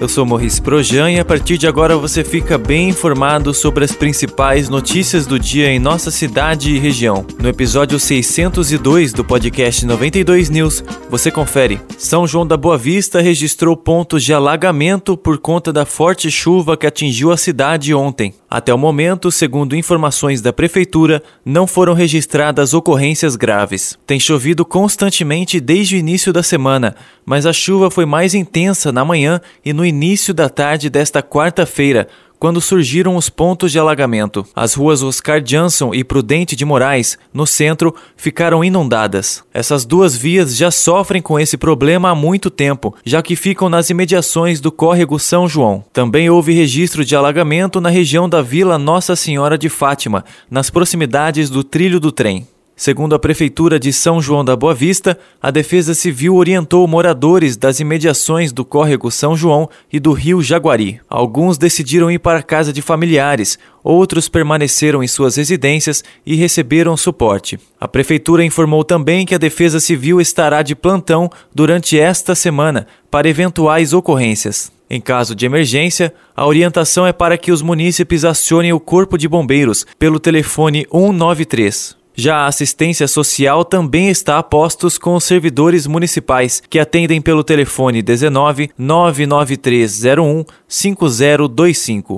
Eu sou Morris Projan e a partir de agora você fica bem informado sobre as principais notícias do dia em nossa cidade e região. No episódio 602 do podcast 92 News, você confere. São João da Boa Vista registrou pontos de alagamento por conta da forte chuva que atingiu a cidade ontem. Até o momento, segundo informações da prefeitura, não foram registradas ocorrências graves. Tem chovido constantemente desde o início da semana, mas a chuva foi mais intensa na manhã e no início da tarde desta quarta-feira, quando surgiram os pontos de alagamento. As ruas Oscar Jansson e Prudente de Moraes, no centro, ficaram inundadas. Essas duas vias já sofrem com esse problema há muito tempo, já que ficam nas imediações do córrego São João. Também houve registro de alagamento na região da Vila Nossa Senhora de Fátima, nas proximidades do trilho do trem. Segundo a Prefeitura de São João da Boa Vista, a Defesa Civil orientou moradores das imediações do córrego São João e do rio Jaguari. Alguns decidiram ir para a casa de familiares, outros permaneceram em suas residências e receberam suporte. A Prefeitura informou também que a Defesa Civil estará de plantão durante esta semana para eventuais ocorrências. Em caso de emergência, a orientação é para que os munícipes acionem o Corpo de Bombeiros pelo telefone 193. Já a assistência social também está a postos com os servidores municipais, que atendem pelo telefone 19 99301 5025.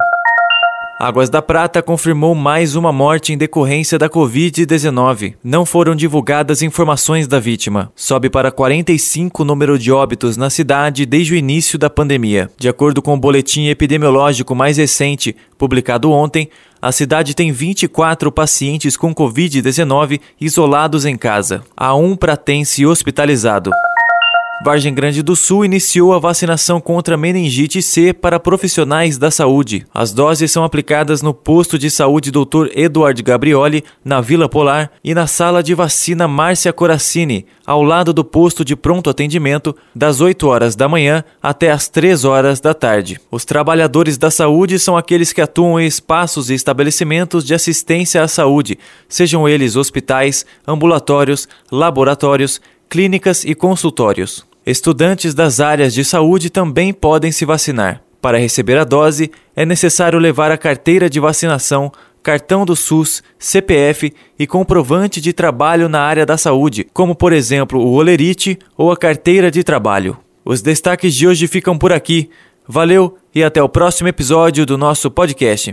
Águas da Prata confirmou mais uma morte em decorrência da Covid-19. Não foram divulgadas informações da vítima. Sobe para 45 o número de óbitos na cidade desde o início da pandemia. De acordo com o boletim epidemiológico mais recente, publicado ontem, a cidade tem 24 pacientes com Covid-19 isolados em casa. Há um pratense hospitalizado. Vargem Grande do Sul iniciou a vacinação contra meningite C para profissionais da saúde. As doses são aplicadas no posto de saúde Dr. Eduardo Gabrioli, na Vila Polar, e na sala de vacina Márcia Coracini, ao lado do posto de pronto atendimento, das 8 horas da manhã até as 3 horas da tarde. Os trabalhadores da saúde são aqueles que atuam em espaços e estabelecimentos de assistência à saúde, sejam eles hospitais, ambulatórios, laboratórios, clínicas e consultórios. Estudantes das áreas de saúde também podem se vacinar. Para receber a dose, é necessário levar a carteira de vacinação, cartão do SUS, CPF e comprovante de trabalho na área da saúde, como por exemplo o olerite ou a carteira de trabalho. Os destaques de hoje ficam por aqui. Valeu e até o próximo episódio do nosso podcast.